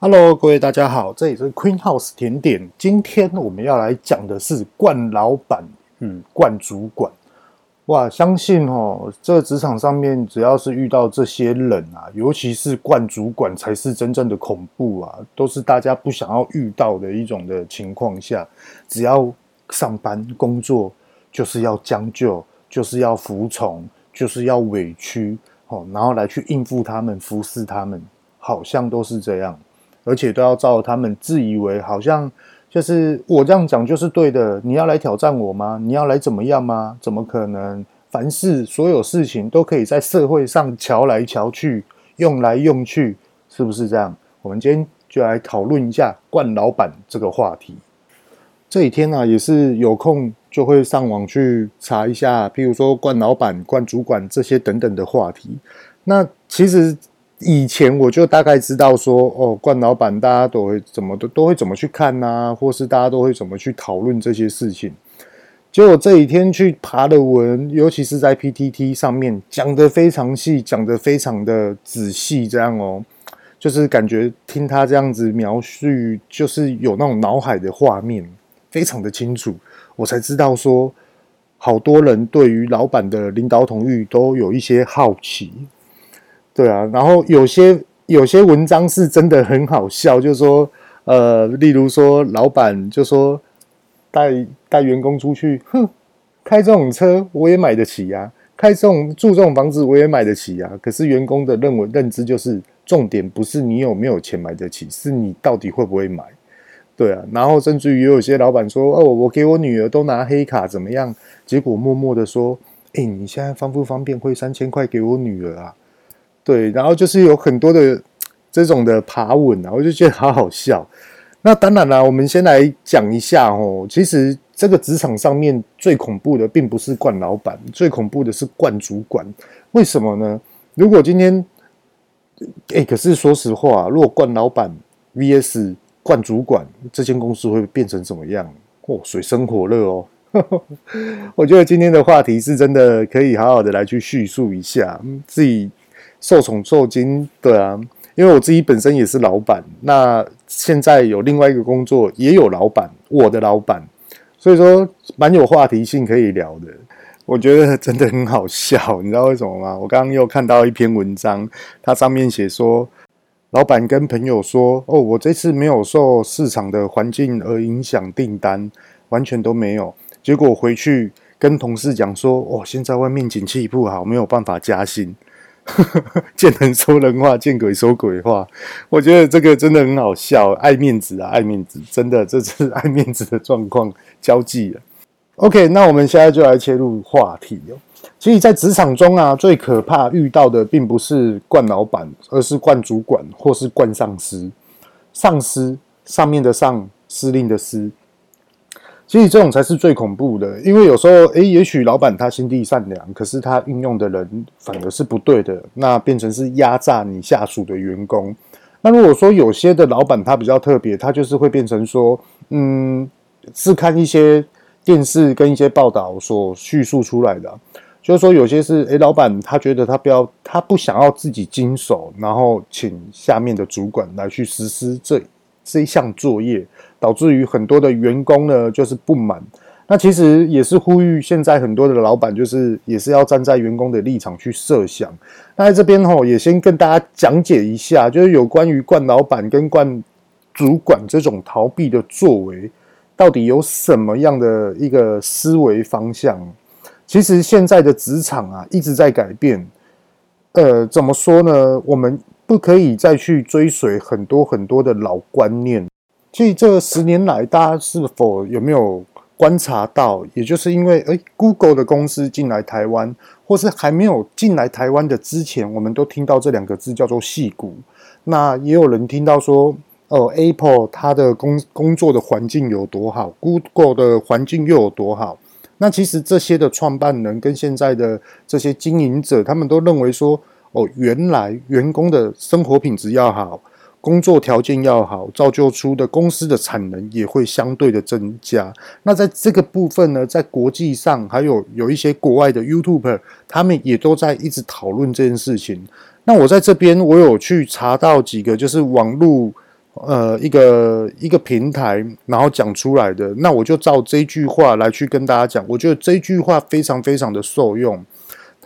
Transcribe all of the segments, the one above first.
Hello，各位大家好，这里是 Queen House 甜点。今天我们要来讲的是惯老板与冠主管。哇，相信哦，这个职场上面只要是遇到这些人啊，尤其是冠主管，才是真正的恐怖啊，都是大家不想要遇到的一种的情况下，只要上班工作就是要将就，就是要服从，就是要委屈哦，然后来去应付他们，服侍他们，好像都是这样。而且都要照他们自以为好像就是我这样讲就是对的，你要来挑战我吗？你要来怎么样吗？怎么可能？凡事所有事情都可以在社会上瞧来瞧去，用来用去，是不是这样？我们今天就来讨论一下冠老板这个话题。这几天呢、啊，也是有空就会上网去查一下，譬如说冠老板、冠主管这些等等的话题。那其实。以前我就大概知道说，哦，冠老板大家都会怎么都都会怎么去看呐、啊，或是大家都会怎么去讨论这些事情。结果这几天去爬的文，尤其是在 PTT 上面讲得非常细，讲得非常的仔细，这样哦，就是感觉听他这样子描述，就是有那种脑海的画面，非常的清楚，我才知道说，好多人对于老板的领导统御都有一些好奇。对啊，然后有些有些文章是真的很好笑，就是说，呃，例如说，老板就说带带员工出去，哼，开这种车我也买得起呀，开这种住这种房子我也买得起呀。可是员工的认为认知就是，重点不是你有没有钱买得起，是你到底会不会买。对啊，然后甚至于有些老板说，哦，我给我女儿都拿黑卡怎么样？结果默默的说，哎，你现在方不方便汇三千块给我女儿啊？对，然后就是有很多的这种的爬文啊，我就觉得好好笑。那当然啦，我们先来讲一下哦。其实这个职场上面最恐怖的，并不是惯老板，最恐怖的是惯主管。为什么呢？如果今天，哎，可是说实话，如果惯老板 VS 惯主管，这间公司会变成怎么样？哦，水深火热哦。我觉得今天的话题是真的可以好好的来去叙述一下自己。受宠受惊，对啊，因为我自己本身也是老板，那现在有另外一个工作，也有老板，我的老板，所以说蛮有话题性可以聊的。我觉得真的很好笑，你知道为什么吗？我刚刚又看到一篇文章，它上面写说，老板跟朋友说：“哦，我这次没有受市场的环境而影响订单，完全都没有。”结果回去跟同事讲说：“哦，现在外面景气不好，没有办法加薪。” 见人说人话，见鬼说鬼话。我觉得这个真的很好笑，爱面子啊，爱面子，真的，这是爱面子的状况交际了。OK，那我们现在就来切入话题哦。其实，在职场中啊，最可怕遇到的并不是惯老板，而是惯主管或是惯上司。上司上面的上，司令的司。其实这种才是最恐怖的，因为有时候，诶，也许老板他心地善良，可是他运用的人反而是不对的，那变成是压榨你下属的员工。那如果说有些的老板他比较特别，他就是会变成说，嗯，是看一些电视跟一些报道所叙述出来的，就是说有些是，诶，老板他觉得他不要，他不想要自己经手，然后请下面的主管来去实施这这一项作业。导致于很多的员工呢，就是不满。那其实也是呼吁现在很多的老板，就是也是要站在员工的立场去设想。那在这边吼，也先跟大家讲解一下，就是有关于惯老板跟惯主管这种逃避的作为，到底有什么样的一个思维方向？其实现在的职场啊，一直在改变。呃，怎么说呢？我们不可以再去追随很多很多的老观念。所以这十年来，大家是否有没有观察到？也就是因为，诶，Google 的公司进来台湾，或是还没有进来台湾的之前，我们都听到这两个字叫做“矽谷”。那也有人听到说，哦，Apple 它的工工作的环境有多好，Google 的环境又有多好。那其实这些的创办人跟现在的这些经营者，他们都认为说，哦，原来员工的生活品质要好。工作条件要好，造就出的公司的产能也会相对的增加。那在这个部分呢，在国际上还有有一些国外的 YouTuber，他们也都在一直讨论这件事情。那我在这边，我有去查到几个，就是网络呃一个一个平台，然后讲出来的。那我就照这句话来去跟大家讲。我觉得这句话非常非常的受用。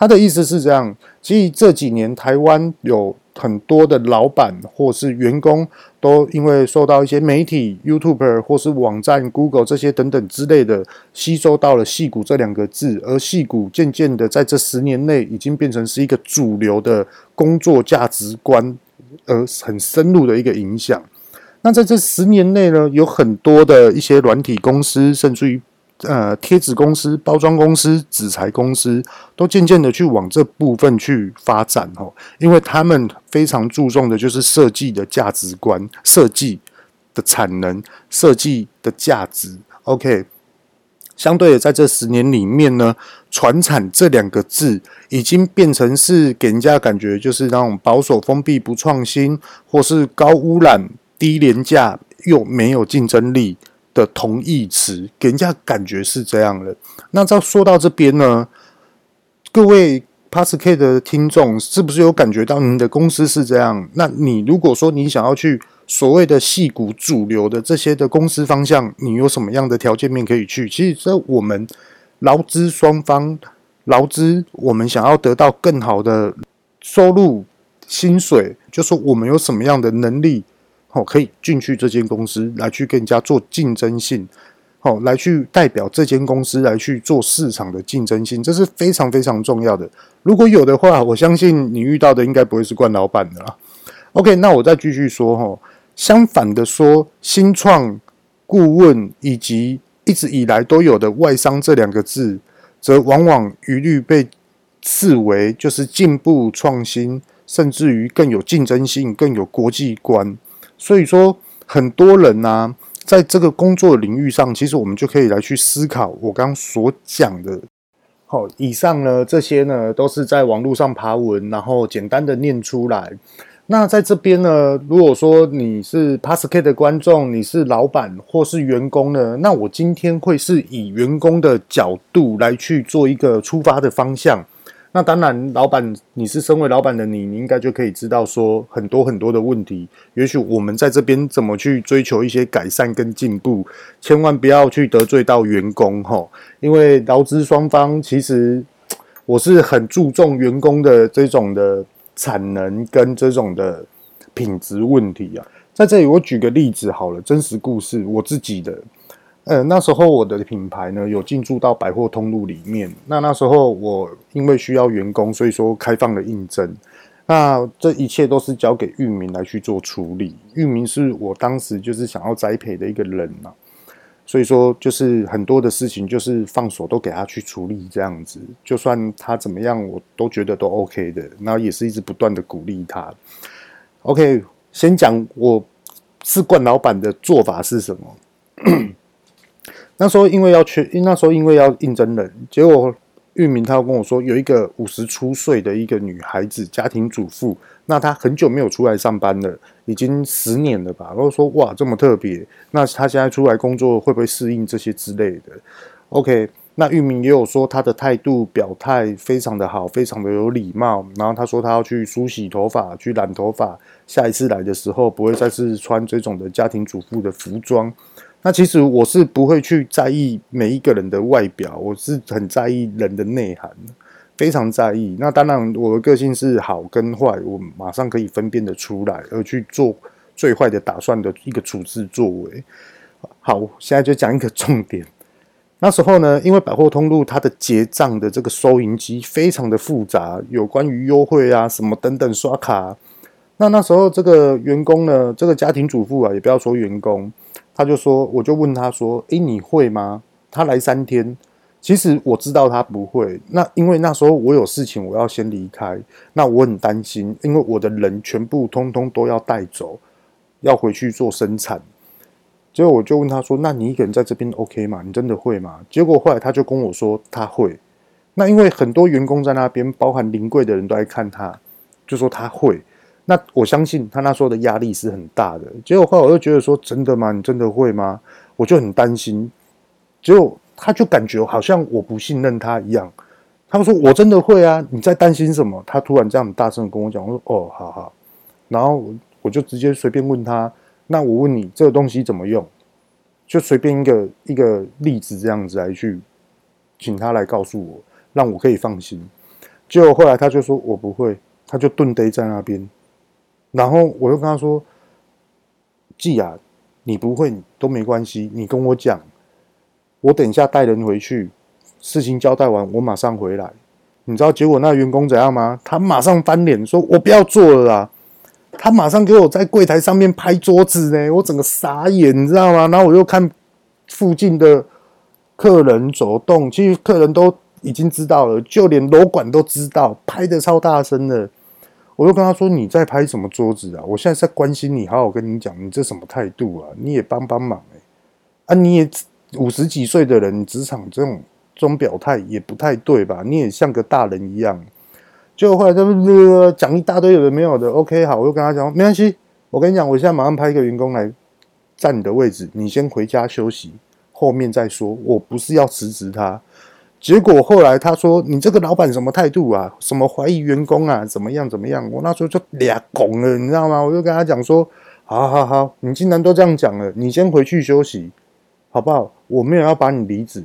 他的意思是这样：其实这几年台湾有。很多的老板或是员工都因为受到一些媒体、YouTube 或是网站、Google 这些等等之类的吸收到了“戏骨”这两个字，而戏骨渐渐的在这十年内已经变成是一个主流的工作价值观，而很深入的一个影响。那在这十年内呢，有很多的一些软体公司，甚至于。呃，贴纸公司、包装公司、纸材公司都渐渐的去往这部分去发展哦，因为他们非常注重的就是设计的价值观、设计的产能、设计的价值。OK，相对的，在这十年里面呢，传产这两个字已经变成是给人家感觉就是那种保守、封闭、不创新，或是高污染、低廉价又没有竞争力。的同义词，给人家感觉是这样的。那照说到这边呢，各位 PASSK 的听众，是不是有感觉到您的公司是这样？那你如果说你想要去所谓的戏骨主流的这些的公司方向，你有什么样的条件面可以去？其实，这我们劳资双方劳资，我们想要得到更好的收入、薪水，就说我们有什么样的能力。哦，可以进去这间公司来去跟人家做竞争性，好，来去代表这间公司来去做市场的竞争性，这是非常非常重要的。如果有的话，我相信你遇到的应该不会是惯老板的啦。OK，那我再继续说哈。相反的说，新创顾问以及一直以来都有的外商这两个字，则往往一律被视为就是进步创新，甚至于更有竞争性、更有国际观。所以说，很多人呢、啊，在这个工作领域上，其实我们就可以来去思考我刚所讲的。好，以上呢，这些呢，都是在网络上爬文，然后简单的念出来。那在这边呢，如果说你是 PASSK 的观众，你是老板或是员工呢，那我今天会是以员工的角度来去做一个出发的方向。那当然，老板，你是身为老板的你，你应该就可以知道说很多很多的问题。也许我们在这边怎么去追求一些改善跟进步，千万不要去得罪到员工齁。因为劳资双方其实我是很注重员工的这种的产能跟这种的品质问题啊。在这里我举个例子好了，真实故事，我自己的。呃，那时候我的品牌呢有进驻到百货通路里面。那那时候我因为需要员工，所以说开放了应征。那这一切都是交给玉明来去做处理。玉明是我当时就是想要栽培的一个人嘛，所以说就是很多的事情就是放手都给他去处理这样子。就算他怎么样，我都觉得都 OK 的。那也是一直不断的鼓励他。OK，先讲我是冠老板的做法是什么。那时候因为要缺，那时候因为要应征人，结果玉明他跟我说，有一个五十出岁的一个女孩子，家庭主妇，那她很久没有出来上班了，已经十年了吧。然后说哇，这么特别，那她现在出来工作会不会适应这些之类的？OK，那玉明也有说他的态度表态非常的好，非常的有礼貌。然后他说他要去梳洗头发，去染头发，下一次来的时候不会再次穿这种的家庭主妇的服装。那其实我是不会去在意每一个人的外表，我是很在意人的内涵，非常在意。那当然，我的个性是好跟坏，我马上可以分辨得出来，而去做最坏的打算的一个处置作为。好，现在就讲一个重点。那时候呢，因为百货通路它的结账的这个收银机非常的复杂，有关于优惠啊什么等等刷卡。那那时候这个员工呢，这个家庭主妇啊，也不要说员工。他就说，我就问他说：“诶，你会吗？”他来三天，其实我知道他不会。那因为那时候我有事情，我要先离开。那我很担心，因为我的人全部通通都要带走，要回去做生产。结果我就问他说：“那你一个人在这边 OK 吗？你真的会吗？”结果后来他就跟我说他会。那因为很多员工在那边，包含临柜的人都来看他，就说他会。那我相信他那时候的压力是很大的，结果后来我就觉得说，真的吗？你真的会吗？我就很担心。结果他就感觉好像我不信任他一样。他们说我真的会啊，你在担心什么？他突然这样大声跟我讲，我说哦，好好。然后我就直接随便问他，那我问你，这个东西怎么用？就随便一个一个例子这样子来去，请他来告诉我，让我可以放心。结果后来他就说我不会，他就顿呆在那边。然后我又跟他说：“季啊，你不会都没关系，你跟我讲，我等一下带人回去，事情交代完，我马上回来。”你知道结果那员工怎样吗？他马上翻脸说：“我不要做了啦！”他马上给我在柜台上面拍桌子呢，我整个傻眼，你知道吗？然后我又看附近的客人走动，其实客人都已经知道了，就连楼管都知道，拍的超大声的。我就跟他说：“你在拍什么桌子啊？我现在在关心你，好好跟你讲，你这什么态度啊？你也帮帮忙哎！啊，你也五十几岁的人，职场这种这种表态也不太对吧？你也像个大人一样。”就后来他们讲一大堆有的没有的，OK，好，我就跟他讲，没关系，我跟你讲，我现在马上派一个员工来占你的位置，你先回家休息，后面再说。我不是要辞职他，结果后来他说，你这个老板什么态度啊？什么怀疑员工啊？怎么样怎么样？我那时候就俩拱了，你知道吗？我就跟他讲说，好好好，你既然都这样讲了，你先回去休息，好不好？我没有要把你离职，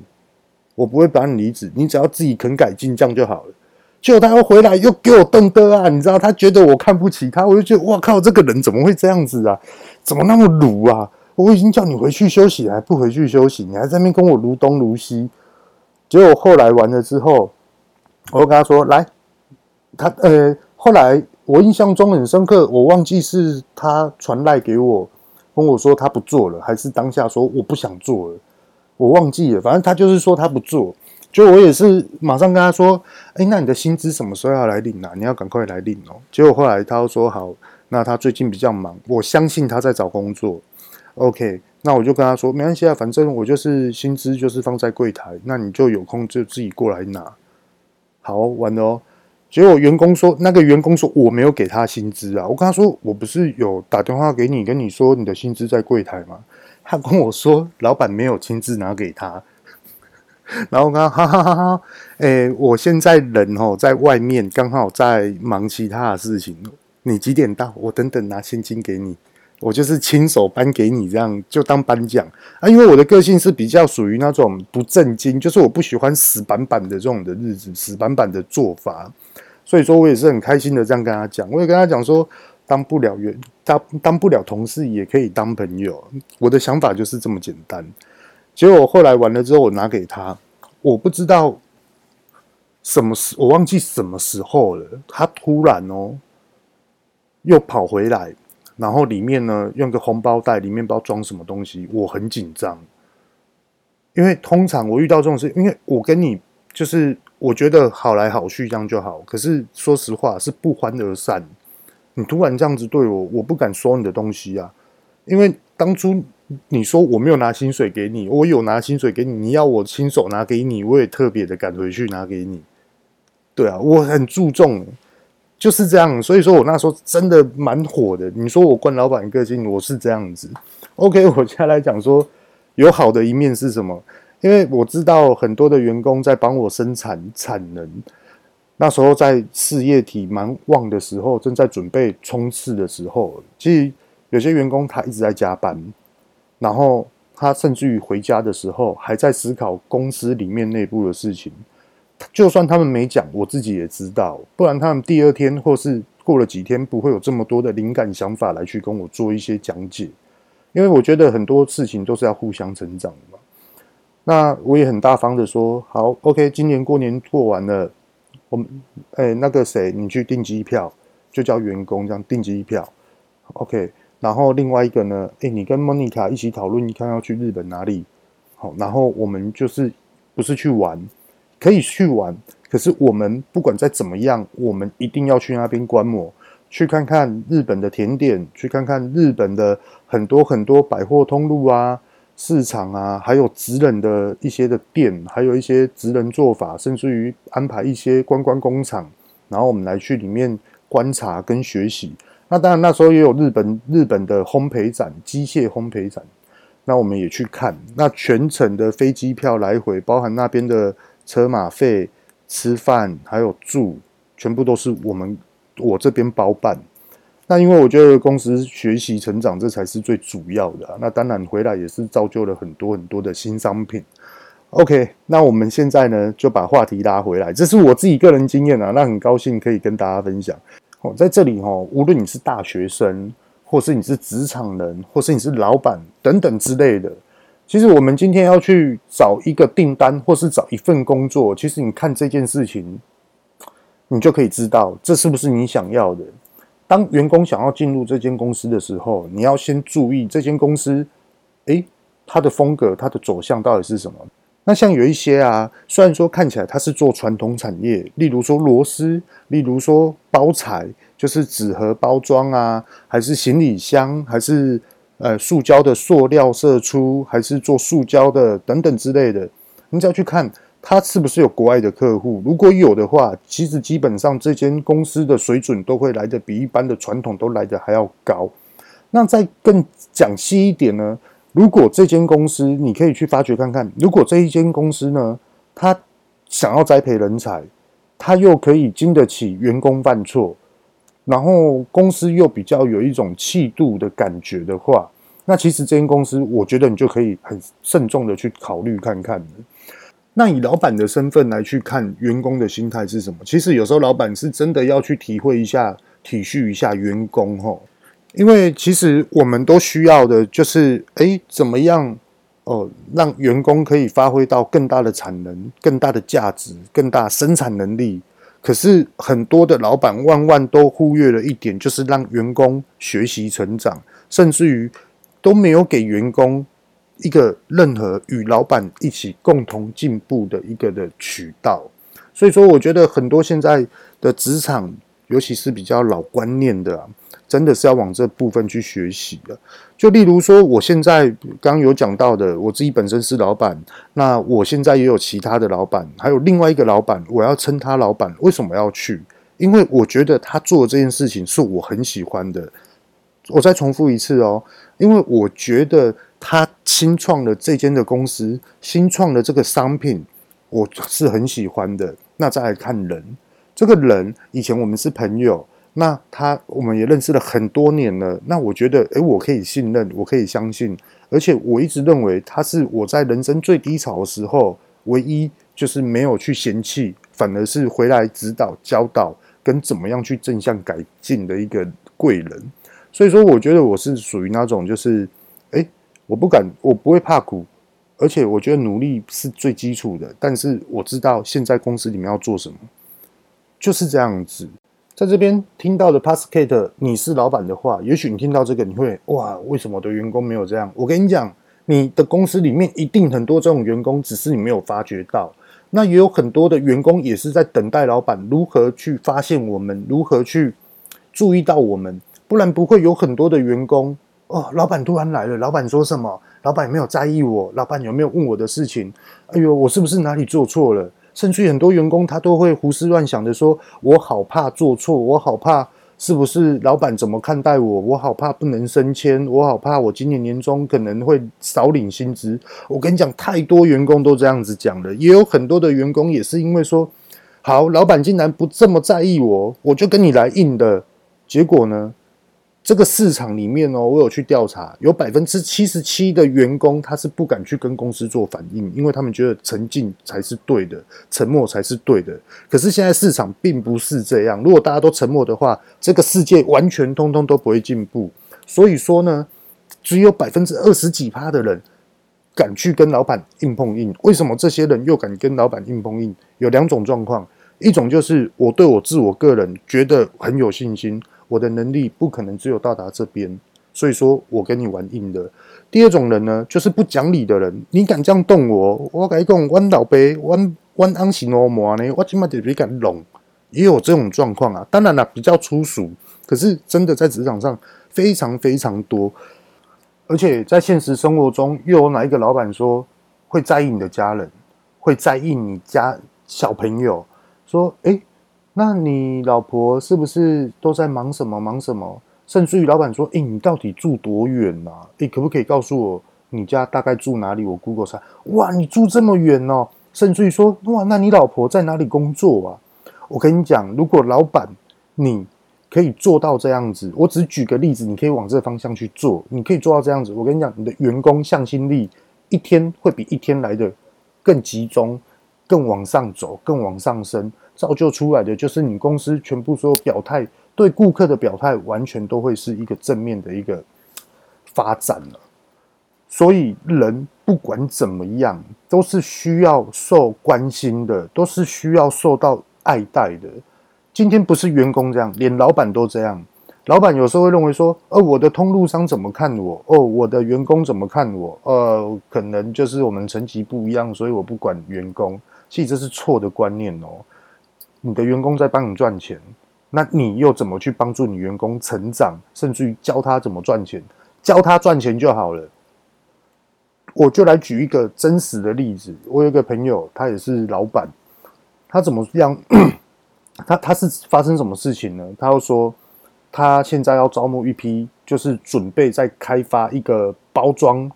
我不会把你离职，你只要自己肯改进，这样就好了。结果他又回来，又给我瞪的啊！你知道，他觉得我看不起他，我就觉得哇靠，这个人怎么会这样子啊？怎么那么鲁啊？我已经叫你回去休息，还不回去休息，你还在那边跟我如东如西。结果后来完了之后，我就跟他说：“来，他呃，后来我印象中很深刻，我忘记是他传赖给我，跟我说他不做了，还是当下说我不想做了，我忘记了。反正他就是说他不做。”就我也是马上跟他说：“哎，那你的薪资什么时候要来领啊？你要赶快来领哦。”结果后来他又说：“好，那他最近比较忙，我相信他在找工作。”OK，那我就跟他说：“没关系啊，反正我就是薪资就是放在柜台，那你就有空就自己过来拿。”好，完了哦。结果员工说：“那个员工说我没有给他薪资啊。”我跟他说：“我不是有打电话给你，跟你说你的薪资在柜台吗？”他跟我说：“老板没有亲自拿给他。”然后刚哈哈哈哈，诶，我现在人哦在外面，刚好在忙其他的事情。你几点到？我等等拿现金给你，我就是亲手颁给你，这样就当颁奖啊。因为我的个性是比较属于那种不正经，就是我不喜欢死板板的这种的日子，死板板的做法。所以说我也是很开心的这样跟他讲，我也跟他讲说，当不了员，当当不了同事也可以当朋友。我的想法就是这么简单。结果我后来完了之后，我拿给他，我不知道什么时，我忘记什么时候了。他突然哦，又跑回来，然后里面呢用个红包袋，里面不知道装什么东西，我很紧张。因为通常我遇到这种事，因为我跟你就是我觉得好来好去这样就好。可是说实话是不欢而散。你突然这样子对我，我不敢收你的东西啊，因为当初。你说我没有拿薪水给你，我有拿薪水给你。你要我亲手拿给你，我也特别的赶回去拿给你。对啊，我很注重，就是这样。所以说我那时候真的蛮火的。你说我惯老板个性，我是这样子。OK，我现在来讲说有好的一面是什么？因为我知道很多的员工在帮我生产产能，那时候在事业体蛮旺的时候，正在准备冲刺的时候，其实有些员工他一直在加班。然后他甚至于回家的时候还在思考公司里面内部的事情，就算他们没讲，我自己也知道，不然他们第二天或是过了几天不会有这么多的灵感想法来去跟我做一些讲解，因为我觉得很多事情都是要互相成长的嘛。那我也很大方的说，好，OK，今年过年过完了，我们哎那个谁，你去订机票，就叫员工这样订机票，OK。然后另外一个呢，诶，你跟莫妮卡一起讨论，你看要去日本哪里？好，然后我们就是不是去玩，可以去玩，可是我们不管再怎么样，我们一定要去那边观摩，去看看日本的甜点，去看看日本的很多很多百货通路啊、市场啊，还有职人的一些的店，还有一些职人做法，甚至于安排一些观光工厂，然后我们来去里面观察跟学习。那当然，那时候也有日本日本的烘焙展，机械烘焙展。那我们也去看，那全程的飞机票来回，包含那边的车马费、吃饭还有住，全部都是我们我这边包办。那因为我觉得公司学习成长这才是最主要的。那当然回来也是造就了很多很多的新商品。OK，那我们现在呢就把话题拉回来，这是我自己个人经验啊，那很高兴可以跟大家分享。哦，在这里哦，无论你是大学生，或是你是职场人，或是你是老板等等之类的，其实我们今天要去找一个订单，或是找一份工作，其实你看这件事情，你就可以知道这是不是你想要的。当员工想要进入这间公司的时候，你要先注意这间公司，诶，它的风格、它的走向到底是什么。那像有一些啊，虽然说看起来它是做传统产业，例如说螺丝，例如说包材，就是纸盒包装啊，还是行李箱，还是呃塑胶的塑料射出，还是做塑胶的等等之类的，你只要去看它是不是有国外的客户，如果有的话，其实基本上这间公司的水准都会来得比一般的传统都来得还要高。那再更讲细一点呢？如果这间公司，你可以去发掘看看。如果这一间公司呢，他想要栽培人才，他又可以经得起员工犯错，然后公司又比较有一种气度的感觉的话，那其实这间公司，我觉得你就可以很慎重的去考虑看看。那以老板的身份来去看员工的心态是什么？其实有时候老板是真的要去体会一下、体恤一下员工，吼。因为其实我们都需要的就是，哎，怎么样哦，让员工可以发挥到更大的产能、更大的价值、更大生产能力。可是很多的老板万万都忽略了一点，就是让员工学习成长，甚至于都没有给员工一个任何与老板一起共同进步的一个的渠道。所以说，我觉得很多现在的职场，尤其是比较老观念的。真的是要往这部分去学习的。就例如说，我现在刚刚有讲到的，我自己本身是老板，那我现在也有其他的老板，还有另外一个老板，我要称他老板。为什么要去？因为我觉得他做的这件事情是我很喜欢的。我再重复一次哦，因为我觉得他新创的这间的公司，新创的这个商品，我是很喜欢的。那再来看人，这个人以前我们是朋友。那他我们也认识了很多年了，那我觉得，诶，我可以信任，我可以相信，而且我一直认为他是我在人生最低潮的时候，唯一就是没有去嫌弃，反而是回来指导、教导跟怎么样去正向改进的一个贵人。所以说，我觉得我是属于那种，就是，诶，我不敢，我不会怕苦，而且我觉得努力是最基础的。但是我知道现在公司里面要做什么，就是这样子。在这边听到的 Passkate，你是老板的话，也许你听到这个，你会哇，为什么我的员工没有这样？我跟你讲，你的公司里面一定很多这种员工，只是你没有发觉到。那也有很多的员工也是在等待老板如何去发现我们，如何去注意到我们，不然不会有很多的员工哦。老板突然来了，老板说什么？老板有没有在意我？老板有没有问我的事情？哎呦，我是不是哪里做错了？甚至于很多员工他都会胡思乱想的说：“我好怕做错，我好怕是不是老板怎么看待我？我好怕不能升迁，我好怕我今年年终可能会少领薪资。”我跟你讲，太多员工都这样子讲了，也有很多的员工也是因为说：“好，老板竟然不这么在意我，我就跟你来硬的。”结果呢？这个市场里面哦，我有去调查，有百分之七十七的员工他是不敢去跟公司做反应，因为他们觉得沉静才是对的，沉默才是对的。可是现在市场并不是这样，如果大家都沉默的话，这个世界完全通通都不会进步。所以说呢，只有百分之二十几趴的人敢去跟老板硬碰硬。为什么这些人又敢跟老板硬碰硬？有两种状况，一种就是我对我自我个人觉得很有信心。我的能力不可能只有到达这边，所以说我跟你玩硬的。第二种人呢，就是不讲理的人。你敢这样动我，我跟你讲，我老爸，我我安是罗摩呢，我起码得比敢弄。也有这种状况啊，当然了，比较粗俗，可是真的在职场上非常非常多。而且在现实生活中，又有哪一个老板说会在意你的家人，会在意你家小朋友？说，诶。那你老婆是不是都在忙什么？忙什么？甚至于老板说：“哎、你到底住多远呐、啊？哎、欸，可不可以告诉我你家大概住哪里？我 Google 查。哇，你住这么远哦！甚至于说：哇，那你老婆在哪里工作啊？我跟你讲，如果老板你可以做到这样子，我只举个例子，你可以往这个方向去做，你可以做到这样子。我跟你讲，你的员工向心力一天会比一天来的更集中，更往上走，更往上升，造就出来的就是你公司全部所有表态对顾客的表态，完全都会是一个正面的一个发展了。所以人不管怎么样，都是需要受关心的，都是需要受到爱戴的。今天不是员工这样，连老板都这样。老板有时候会认为说，呃，我的通路商怎么看我？哦，我的员工怎么看我？呃，可能就是我们层级不一样，所以我不管员工。其实这是错的观念哦。你的员工在帮你赚钱，那你又怎么去帮助你员工成长，甚至于教他怎么赚钱？教他赚钱就好了。我就来举一个真实的例子。我有一个朋友，他也是老板，他怎么样？他他是发生什么事情呢？他又说，他现在要招募一批，就是准备在开发一个包装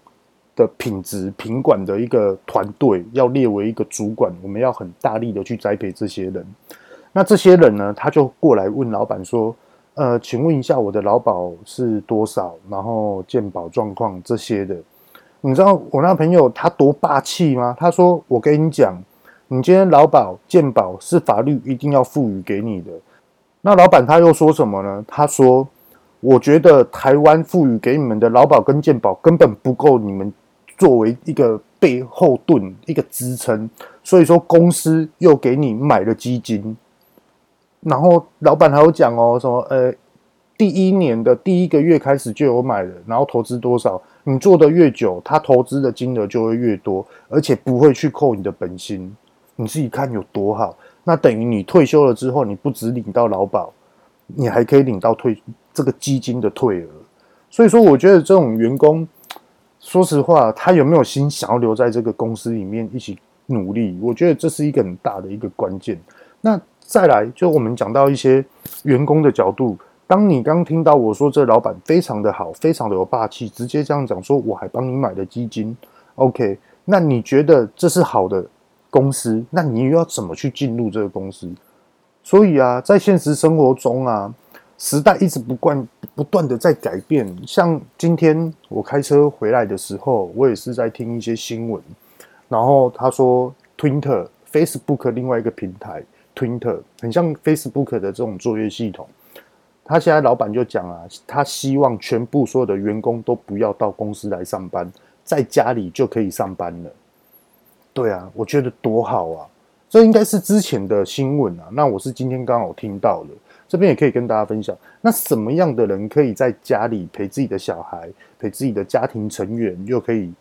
的品质品管的一个团队，要列为一个主管，我们要很大力的去栽培这些人。那这些人呢，他就过来问老板说：“呃，请问一下，我的劳保是多少？然后健保状况这些的。”你知道我那朋友他多霸气吗？他说：“我跟你讲。”你今天劳保健保是法律一定要赋予给你的，那老板他又说什么呢？他说：“我觉得台湾赋予给你们的劳保跟健保根本不够你们作为一个背后盾、一个支撑，所以说公司又给你买了基金。”然后老板还有讲哦，什么呃，第一年的第一个月开始就有买了，然后投资多少，你做的越久，他投资的金额就会越多，而且不会去扣你的本薪。你自己看有多好，那等于你退休了之后，你不只领到劳保，你还可以领到退这个基金的退额。所以说，我觉得这种员工，说实话，他有没有心想要留在这个公司里面一起努力？我觉得这是一个很大的一个关键。那再来，就我们讲到一些员工的角度，当你刚听到我说这老板非常的好，非常的有霸气，直接这样讲说，我还帮你买了基金，OK？那你觉得这是好的？公司，那你又要怎么去进入这个公司？所以啊，在现实生活中啊，时代一直不断不断的在改变。像今天我开车回来的时候，我也是在听一些新闻，然后他说，Twitter、Facebook 另外一个平台，Twitter 很像 Facebook 的这种作业系统。他现在老板就讲啊，他希望全部所有的员工都不要到公司来上班，在家里就可以上班了。对啊，我觉得多好啊！这应该是之前的新闻啊。那我是今天刚好听到的，这边也可以跟大家分享。那什么样的人可以在家里陪自己的小孩，陪自己的家庭成员，又可以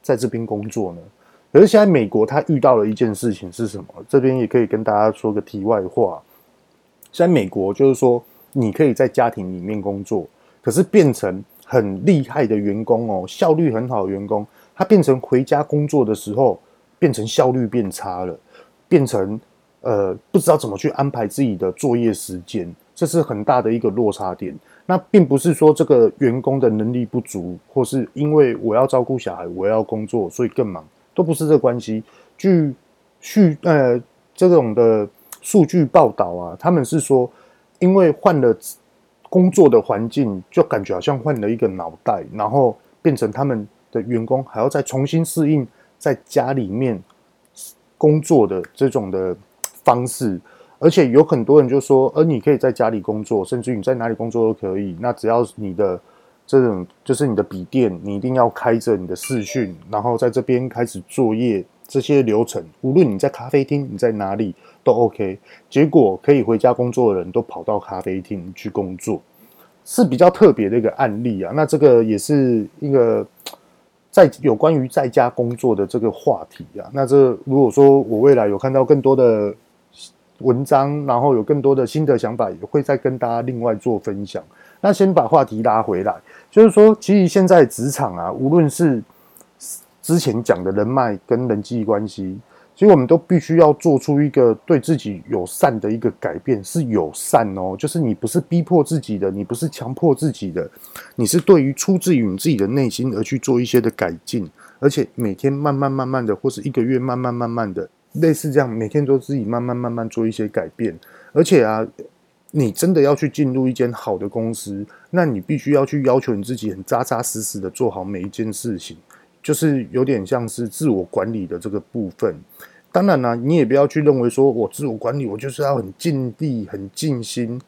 在这边工作呢？可是现在美国他遇到了一件事情是什么？这边也可以跟大家说个题外话。现在美国就是说，你可以在家庭里面工作，可是变成很厉害的员工哦，效率很好的员工，他变成回家工作的时候。变成效率变差了，变成呃不知道怎么去安排自己的作业时间，这是很大的一个落差点。那并不是说这个员工的能力不足，或是因为我要照顾小孩，我要工作，所以更忙，都不是这关系。据据呃这种的数据报道啊，他们是说，因为换了工作的环境，就感觉好像换了一个脑袋，然后变成他们的员工还要再重新适应。在家里面工作的这种的方式，而且有很多人就说，呃你可以在家里工作，甚至你在哪里工作都可以。那只要你的这种就是你的笔电，你一定要开着你的视讯，然后在这边开始作业，这些流程，无论你在咖啡厅，你在哪里都 OK。结果可以回家工作的人都跑到咖啡厅去工作，是比较特别的一个案例啊。那这个也是一个。在有关于在家工作的这个话题啊，那这如果说我未来有看到更多的文章，然后有更多的新的想法，也会再跟大家另外做分享。那先把话题拉回来，就是说，其实现在职场啊，无论是之前讲的人脉跟人际关系。所以我们都必须要做出一个对自己友善的一个改变，是友善哦，就是你不是逼迫自己的，你不是强迫自己的，你是对于出自于你自己的内心而去做一些的改进，而且每天慢慢慢慢的，或是一个月慢慢慢慢的，类似这样，每天都自己慢慢慢慢做一些改变，而且啊，你真的要去进入一间好的公司，那你必须要去要求你自己很扎扎实实的做好每一件事情，就是有点像是自我管理的这个部分。当然啦，你也不要去认为说我自我管理，我就是要很尽力、很尽心，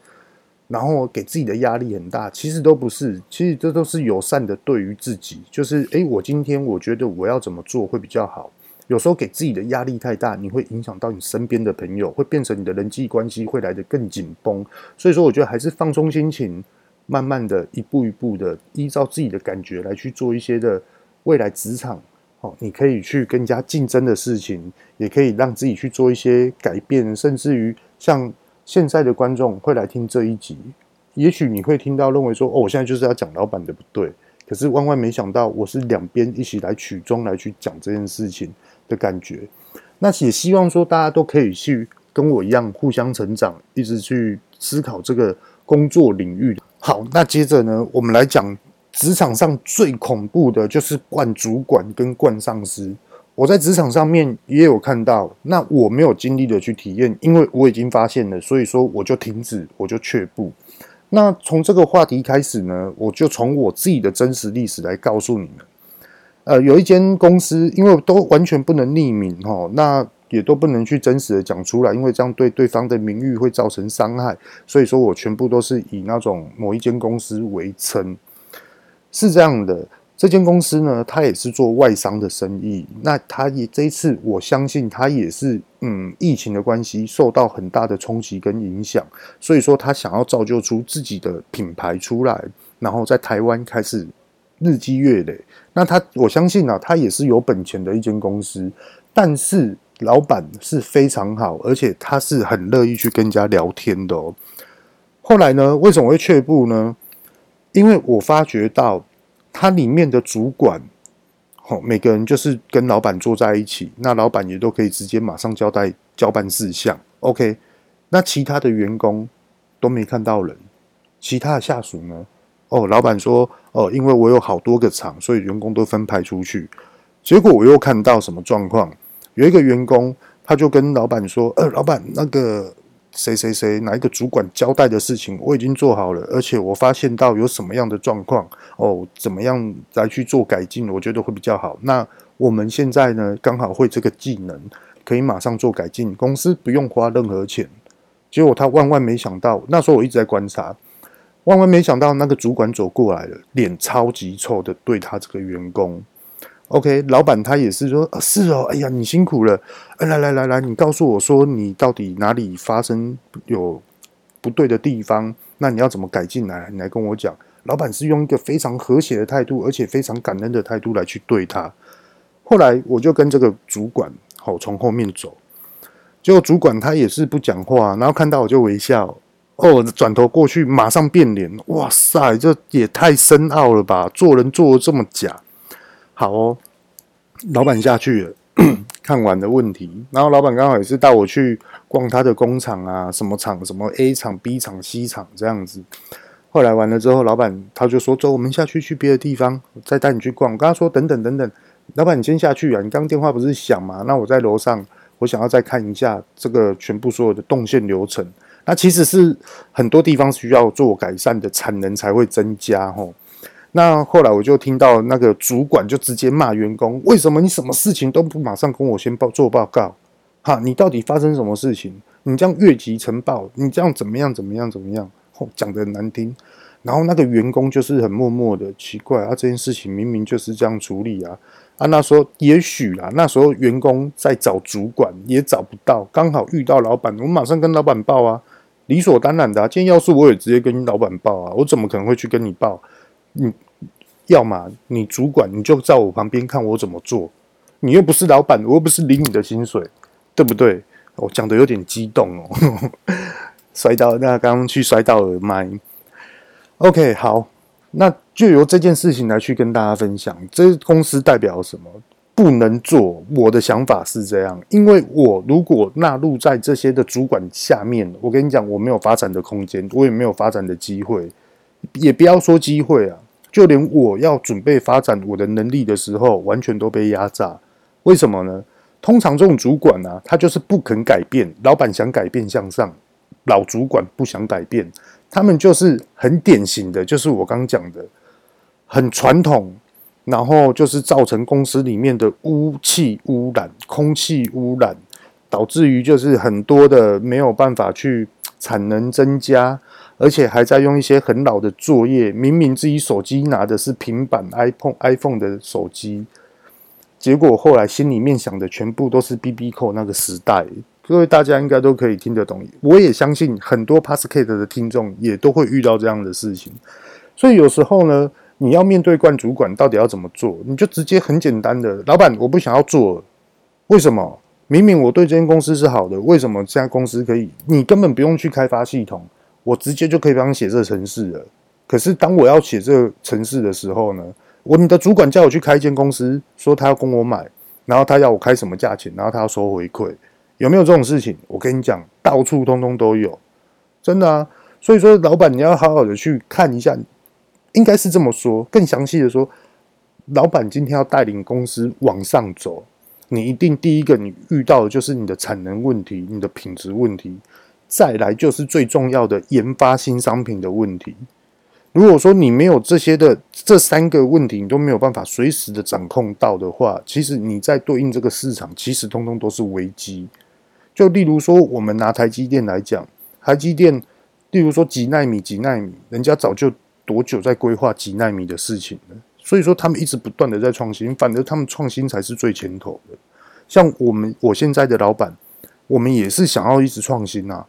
然后给自己的压力很大。其实都不是，其实这都是友善的对于自己。就是诶，我今天我觉得我要怎么做会比较好。有时候给自己的压力太大，你会影响到你身边的朋友，会变成你的人际关系会来得更紧绷。所以说，我觉得还是放松心情，慢慢的一步一步的依照自己的感觉来去做一些的未来职场，哦，你可以去更加竞争的事情，也可以让自己去做一些改变，甚至于像现在的观众会来听这一集，也许你会听到认为说，哦，我现在就是要讲老板的不对，可是万万没想到，我是两边一起来取中来去讲这件事情。的感觉，那也希望说大家都可以去跟我一样互相成长，一直去思考这个工作领域。好，那接着呢，我们来讲职场上最恐怖的就是惯主管跟惯上司。我在职场上面也有看到，那我没有经历的去体验，因为我已经发现了，所以说我就停止，我就却步。那从这个话题开始呢，我就从我自己的真实历史来告诉你们。呃，有一间公司，因为都完全不能匿名哈，那也都不能去真实的讲出来，因为这样对对方的名誉会造成伤害，所以说我全部都是以那种某一间公司为称。是这样的，这间公司呢，它也是做外商的生意，那它也这一次，我相信它也是嗯，疫情的关系受到很大的冲击跟影响，所以说他想要造就出自己的品牌出来，然后在台湾开始。日积月累，那他我相信啊，他也是有本钱的一间公司，但是老板是非常好，而且他是很乐意去跟人家聊天的哦。后来呢，为什么会却步呢？因为我发觉到他里面的主管，哦，每个人就是跟老板坐在一起，那老板也都可以直接马上交代交办事项。OK，那其他的员工都没看到人，其他的下属呢？哦，老板说，哦，因为我有好多个厂，所以员工都分派出去。结果我又看到什么状况？有一个员工，他就跟老板说：“呃，老板，那个谁谁谁哪一个主管交代的事情，我已经做好了，而且我发现到有什么样的状况，哦，怎么样来去做改进，我觉得会比较好。那我们现在呢，刚好会这个技能，可以马上做改进，公司不用花任何钱。结果他万万没想到，那时候我一直在观察。”万万没想到，那个主管走过来了，脸超级臭的对他这个员工。OK，老板他也是说，是哦，哎呀，你辛苦了。来来来来，你告诉我说，你到底哪里发生有不对的地方？那你要怎么改进来？你来跟我讲。老板是用一个非常和谐的态度，而且非常感恩的态度来去对他。后来我就跟这个主管好从后面走，结果主管他也是不讲话，然后看到我就微笑。哦，转头过去，马上变脸。哇塞，这也太深奥了吧！做人做的这么假。好哦，老板下去了，看完的问题。然后老板刚好也是带我去逛他的工厂啊，什么厂，什么 A 厂、B 厂、C 厂这样子。后来完了之后，老板他就说：“走，我们下去去别的地方，再带你去逛。”我跟他说：“等等等等，老板你先下去啊！你刚刚电话不是响吗？那我在楼上，我想要再看一下这个全部所有的动线流程。”那其实是很多地方需要做改善的，产能才会增加吼。那后来我就听到那个主管就直接骂员工：为什么你什么事情都不马上跟我先报做报告？哈，你到底发生什么事情？你这样越级呈报，你这样怎么样？怎么样？怎么样？吼，讲得很难听。然后那个员工就是很默默的，奇怪啊，这件事情明明就是这样处理啊。啊，那时候也许啊，那时候员工在找主管也找不到，刚好遇到老板，我马上跟老板报啊。理所当然的啊，今天要是我也直接跟老板报啊，我怎么可能会去跟你报？你要么你主管你就在我旁边看我怎么做，你又不是老板，我又不是领你的薪水，对不对？我讲的有点激动哦，摔到那刚刚去摔到耳麦。OK，好，那就由这件事情来去跟大家分享，这公司代表什么？不能做，我的想法是这样，因为我如果纳入在这些的主管下面，我跟你讲，我没有发展的空间，我也没有发展的机会，也不要说机会啊，就连我要准备发展我的能力的时候，完全都被压榨。为什么呢？通常这种主管呢、啊，他就是不肯改变，老板想改变向上，老主管不想改变，他们就是很典型的，就是我刚讲的，很传统，然后就是造成公司里面的污气污染、空气污染，导致于就是很多的没有办法去产能增加，而且还在用一些很老的作业，明明自己手机拿的是平板 iPhone iPhone 的手机，结果后来心里面想的全部都是 BB 扣那个时代。各位大家应该都可以听得懂，我也相信很多 Podcast 的听众也都会遇到这样的事情。所以有时候呢，你要面对冠主管到底要怎么做，你就直接很简单的，老板我不想要做，为什么？明明我对这间公司是好的，为什么这家公司可以？你根本不用去开发系统，我直接就可以帮你写这个程式了。可是当我要写这个程式的时候呢，我你的主管叫我去开一间公司，说他要跟我买，然后他要我开什么价钱，然后他要收回馈。有没有这种事情？我跟你讲，到处通通都有，真的啊。所以说，老板你要好好的去看一下，应该是这么说。更详细的说，老板今天要带领公司往上走，你一定第一个你遇到的就是你的产能问题、你的品质问题，再来就是最重要的研发新商品的问题。如果说你没有这些的这三个问题，你都没有办法随时的掌控到的话，其实你在对应这个市场，其实通通都是危机。就例如说，我们拿台积电来讲，台积电，例如说几纳米、几纳米，人家早就多久在规划几纳米的事情了。所以说，他们一直不断的在创新，反正他们创新才是最前头的。像我们我现在的老板，我们也是想要一直创新啊。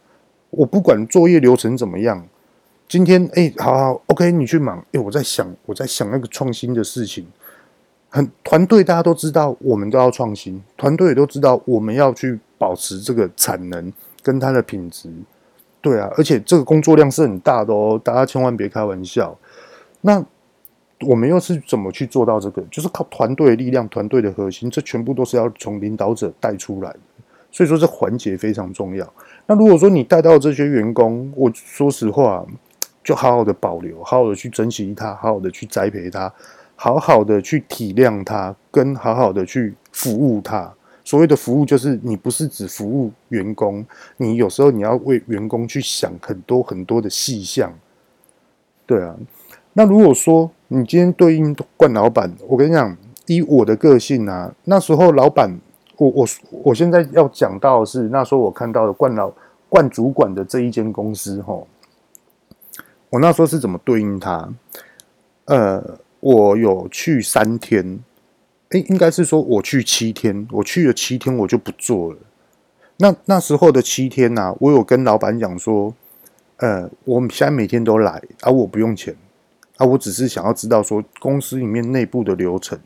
我不管作业流程怎么样，今天哎、好好，OK，你去忙。哎、我在想，我在想那个创新的事情。很团队大家都知道，我们都要创新，团队也都知道我们要去。保持这个产能跟它的品质，对啊，而且这个工作量是很大的哦，大家千万别开玩笑。那我们又是怎么去做到这个？就是靠团队的力量，团队的核心，这全部都是要从领导者带出来的。所以说，这环节非常重要。那如果说你带到这些员工，我说实话，就好好的保留，好好的去珍惜他，好好的去栽培他，好好的去体谅他，跟好好的去服务他。所谓的服务，就是你不是只服务员工，你有时候你要为员工去想很多很多的细项。对啊，那如果说你今天对应惯老板，我跟你讲，以我的个性啊，那时候老板，我我我现在要讲到的是那时候我看到的惯老惯主管的这一间公司齁，我那时候是怎么对应他？呃，我有去三天。哎，应该是说我去七天，我去了七天，我就不做了。那那时候的七天呐、我有跟老板讲说，呃，我们现在每天都来，啊、我不用钱，啊，我只是想要知道说公司里面内部的流程。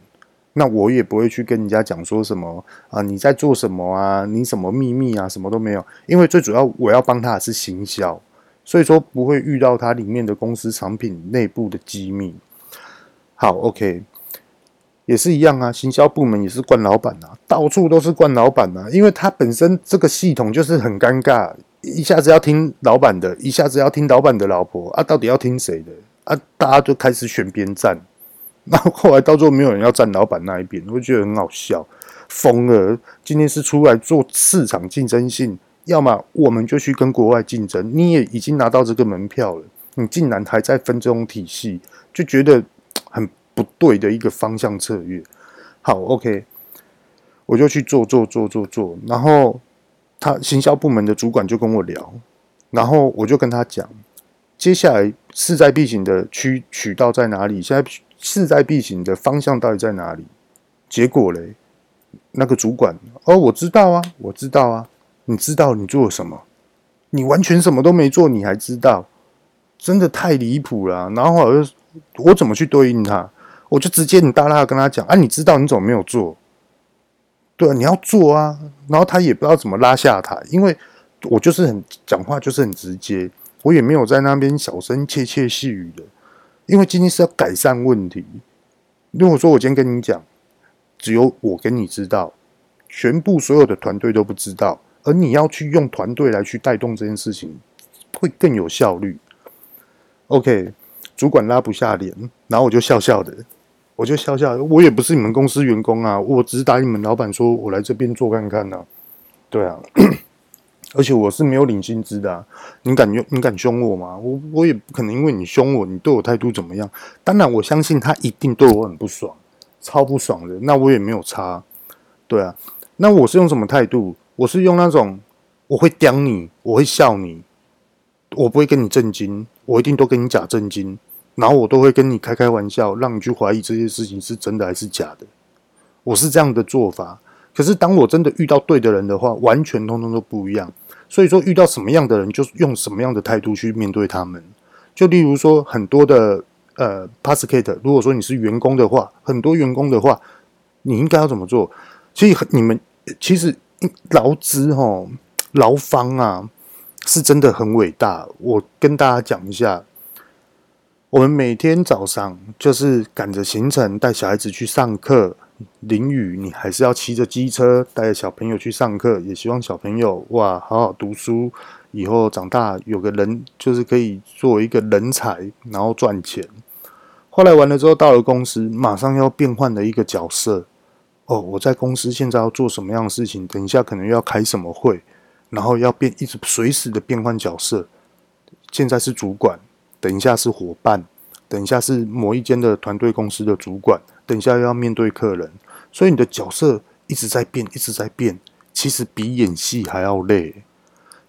那我也不会去跟人家讲说什么啊，你在做什么啊，你什么秘密啊，什么都没有。因为最主要我要帮他的是行销，所以说不会遇到他里面的公司产品内部的机密。好，OK。也是一样啊，行销部门也是惯老板啊，到处都是惯老板啊，因为他本身这个系统就是很尴尬，一下子要听老板的，一下子要听老板的老婆啊，到底要听谁的啊？大家就开始选边站，那后来到最后没有人要站老板那一边，我觉得很好笑，疯了！今天是出来做市场竞争性，要么我们就去跟国外竞争，你也已经拿到这个门票了，你竟然还在分这种体系，就觉得很。不对的一个方向策略，好，OK，我就去做做做做做，然后他行销部门的主管就跟我聊，然后我就跟他讲，接下来势在必行的区渠道在哪里？现在势在必行的方向到底在哪里？结果嘞，那个主管哦，我知道啊，我知道啊，你知道你做了什么？你完全什么都没做，你还知道？真的太离谱了。然后我就我怎么去对应他？我就直接你大大的跟他讲啊，你知道你怎么没有做？对啊，你要做啊。然后他也不知道怎么拉下台，因为我就是很讲话就是很直接，我也没有在那边小声窃窃细语的。因为今天是要改善问题。如果说我今天跟你讲，只有我跟你知道，全部所有的团队都不知道，而你要去用团队来去带动这件事情，会更有效率。OK，主管拉不下脸，然后我就笑笑的。我就笑笑，我也不是你们公司员工啊，我只是答应你们老板说，我来这边做看看呢、对啊，而且我是没有领薪资的，你敢用？你敢凶我吗？我我也不可能因为你凶我，你对我态度怎么样？当然，我相信他一定对我很不爽，超不爽的。那我也没有差，对啊。那我是用什么态度？我是用那种我会刁你，我会笑你，我不会跟你正经，我一定都跟你假正经，然后我都会跟你开开玩笑，让你去怀疑这些事情是真的还是假的。我是这样的做法。可是当我真的遇到对的人的话，完全通通都不一样。所以说，遇到什么样的人，就用什么样的态度去面对他们。就例如说，很多的呃 Podcast，如果说你是员工的话，很多员工的话，你应该要怎么做？其实你们其实劳资哈劳方啊，是真的很伟大。我跟大家讲一下，我们每天早上就是赶着行程，带小孩子去上课。淋雨，你还是要骑着机车带着小朋友去上课，也希望小朋友哇好好读书，以后长大有个人就是可以做一个人才，然后赚钱。后来完了之后，到了公司，马上要变换的一个角色哦，我在公司现在要做什么样的事情？等一下可能要开什么会，然后要变，一直随时的变换角色。现在是主管，等一下是伙伴，等一下是某一间的团队公司的主管。等一下又要面对客人，所以你的角色一直在变，一直在变，其实比演戏还要累。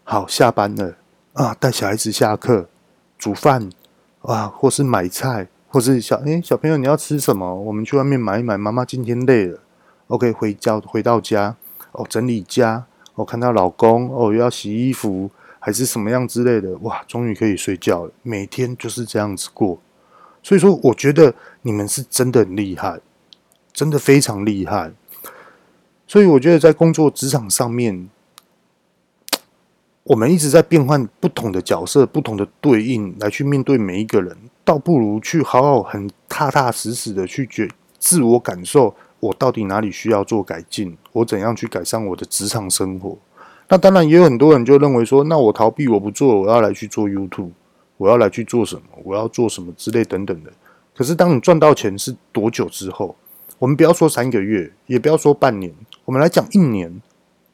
好，下班了啊，带小孩子下课，煮饭啊，或是买菜，或是小诶、欸，小朋友你要吃什么？我们去外面买一买。妈妈今天累了，OK，回家回到家哦，整理家，我、看到老公哦，又要洗衣服，还是什么样之类的，哇，终于可以睡觉了。每天就是这样子过。所以说，我觉得你们是真的很厉害，真的非常厉害。所以我觉得在工作职场上面，我们一直在变换不同的角色、不同的对应来去面对每一个人，倒不如去好好、很踏踏实实的去觉自我感受，我到底哪里需要做改进，我怎样去改善我的职场生活。那当然也有很多人就认为说，那我逃避，我不做，我要来去做 YouTube。我要来去做什么？我要做什么之类等等的。可是，当你赚到钱是多久之后？我们不要说三个月，也不要说半年，我们来讲一年，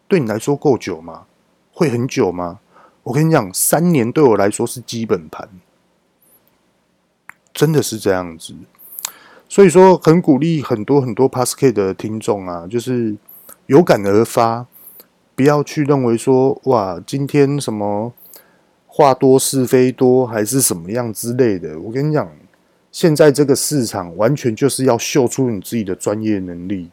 对你来说够久吗？会很久吗？我跟你讲，三年对我来说是基本盘，真的是这样子。所以说，很鼓励很多很多 PASCADE 的听众啊，就是有感而发，不要去认为说，哇，今天什么。话多是非多，还是什么样之类的？我跟你讲，现在这个市场完全就是要秀出你自己的专业能力。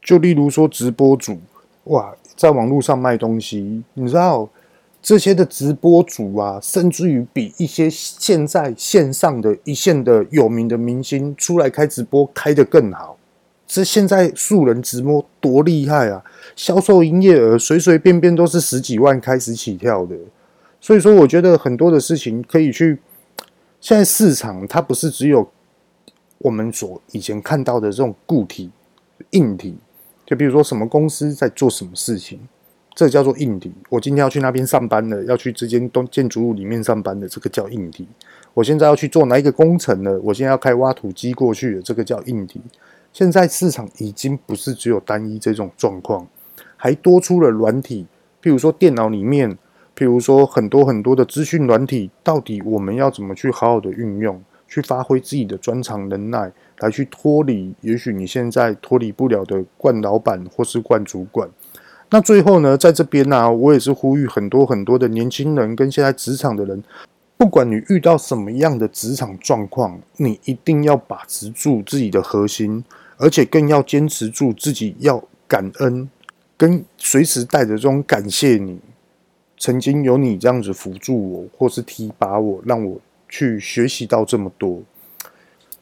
就例如说直播主，哇，在网络上卖东西，你知道这些的直播主啊，甚至于比一些现在线上的一线的有名的明星出来开直播开得更好。这现在素人直播多厉害啊！销售营业额随随便便都是十几万开始起跳的。所以说，我觉得很多的事情可以去。现在市场它不是只有我们所以前看到的这种固体、硬体，就比如说什么公司在做什么事情，这叫做硬体。我今天要去那边上班了，要去这间东建筑物里面上班的，这个叫硬体。我现在要去做哪一个工程了？我现在要开挖土机过去的，这个叫硬体。现在市场已经不是只有单一这种状况，还多出了软体，譬如说电脑里面。譬如说，很多很多的资讯软体，到底我们要怎么去好好的运用，去发挥自己的专长能耐，来去脱离，也许你现在脱离不了的惯老板或是惯主管。那最后呢，在这边呢、我也是呼吁很多很多的年轻人跟现在职场的人，不管你遇到什么样的职场状况，你一定要把持住自己的核心，而且更要坚持住自己要感恩，跟随时带着这种感谢你。曾经有你这样子辅助我，或是提拔我，让我去学习到这么多。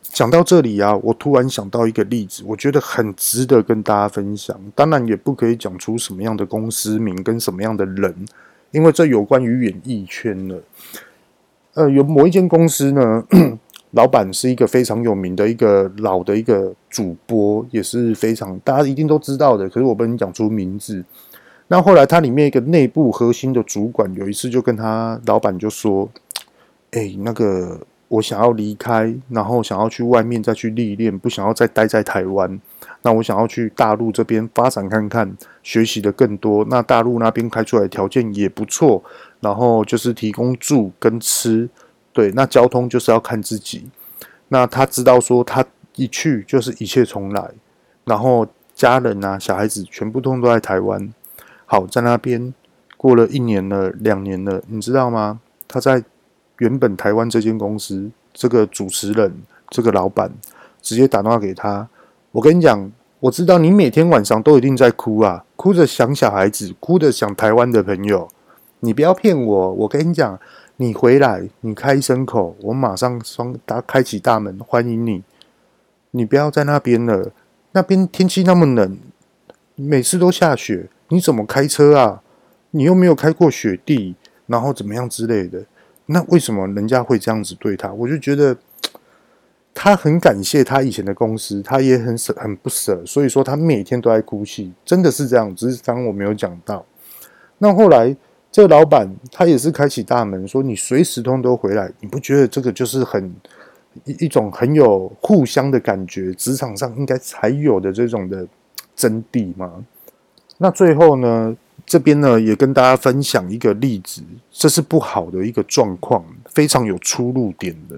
讲到这里啊，我突然想到一个例子，我觉得很值得跟大家分享。当然，也不可以讲出什么样的公司名跟什么样的人，因为这有关于演艺圈了。呃，有某一间公司呢，老板是一个非常有名的一个老的一个主播，也是非常大家一定都知道的。可是我不能讲出名字。那后来，他里面一个内部核心的主管有一次就跟他老板就说：“哎，那个我想要离开，然后想要去外面再去历练，不想要再待在台湾。那我想要去大陆这边发展看看，学习的更多。那大陆那边开出来条件也不错，然后就是提供住跟吃，对，那交通就是要看自己。那他知道说他一去就是一切重来，然后家人啊、小孩子全部通都在台湾。好，在那边过了一年了、两年了，你知道吗？他在原本台湾这间公司，这个主持人、这个老板直接打电话给他。我跟你讲，我知道你每天晚上都一定在哭啊，哭着想小孩子，哭着想台湾的朋友。你不要骗我，我跟你讲，你回来，你开一声口，我马上双打开启大门欢迎你。你不要在那边了，那边天气那么冷，每次都下雪，你怎么开车啊？你又没有开过雪地，然后怎么样之类的？那为什么人家会这样子对他？我就觉得。他很感谢他以前的公司，他也很舍很不舍，所以说他每天都在哭泣，真的是这样。只是刚刚我没有讲到。那后来这个老板他也是开启大门，说你随时通都回来，你不觉得这个就是很一一种很有互相的感觉，职场上应该才有的这种的真谛吗？那最后呢，这边呢也跟大家分享一个例子，这是不好的一个状况，非常有出入点的。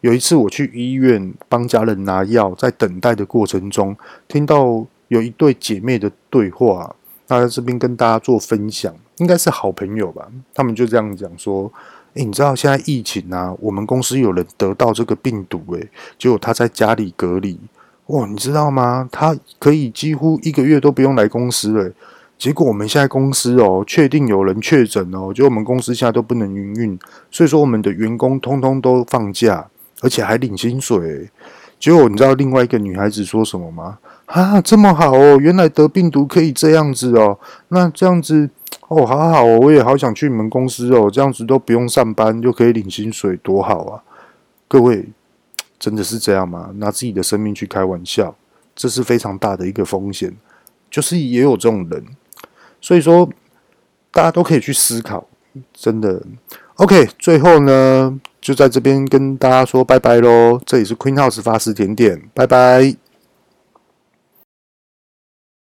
有一次我去医院帮家人拿药，在等待的过程中，听到有一对姐妹的对话，那在这边跟大家做分享，应该是好朋友吧？他们就这样讲说：“诶，你知道现在疫情啊，我们公司有人得到这个病毒，诶，结果他在家里隔离，哇，你知道吗？他可以几乎一个月都不用来公司了。结果我们现在公司哦，确定有人确诊哦，就我们公司现在都不能营运，所以说我们的员工通通都放假。”而且还领薪水，结果你知道另外一个女孩子说什么吗？啊，这么好哦，原来得病毒可以这样子哦，那这样子哦，好好哦，我也好想去你们公司哦，这样子都不用上班就可以领薪水，多好啊！各位，真的是这样吗？拿自己的生命去开玩笑，这是非常大的一个风险，就是也有这种人，所以说大家都可以去思考，真的。OK，最后呢，就在这边跟大家说拜拜喽！这里是 Queen House 法式甜点，拜拜。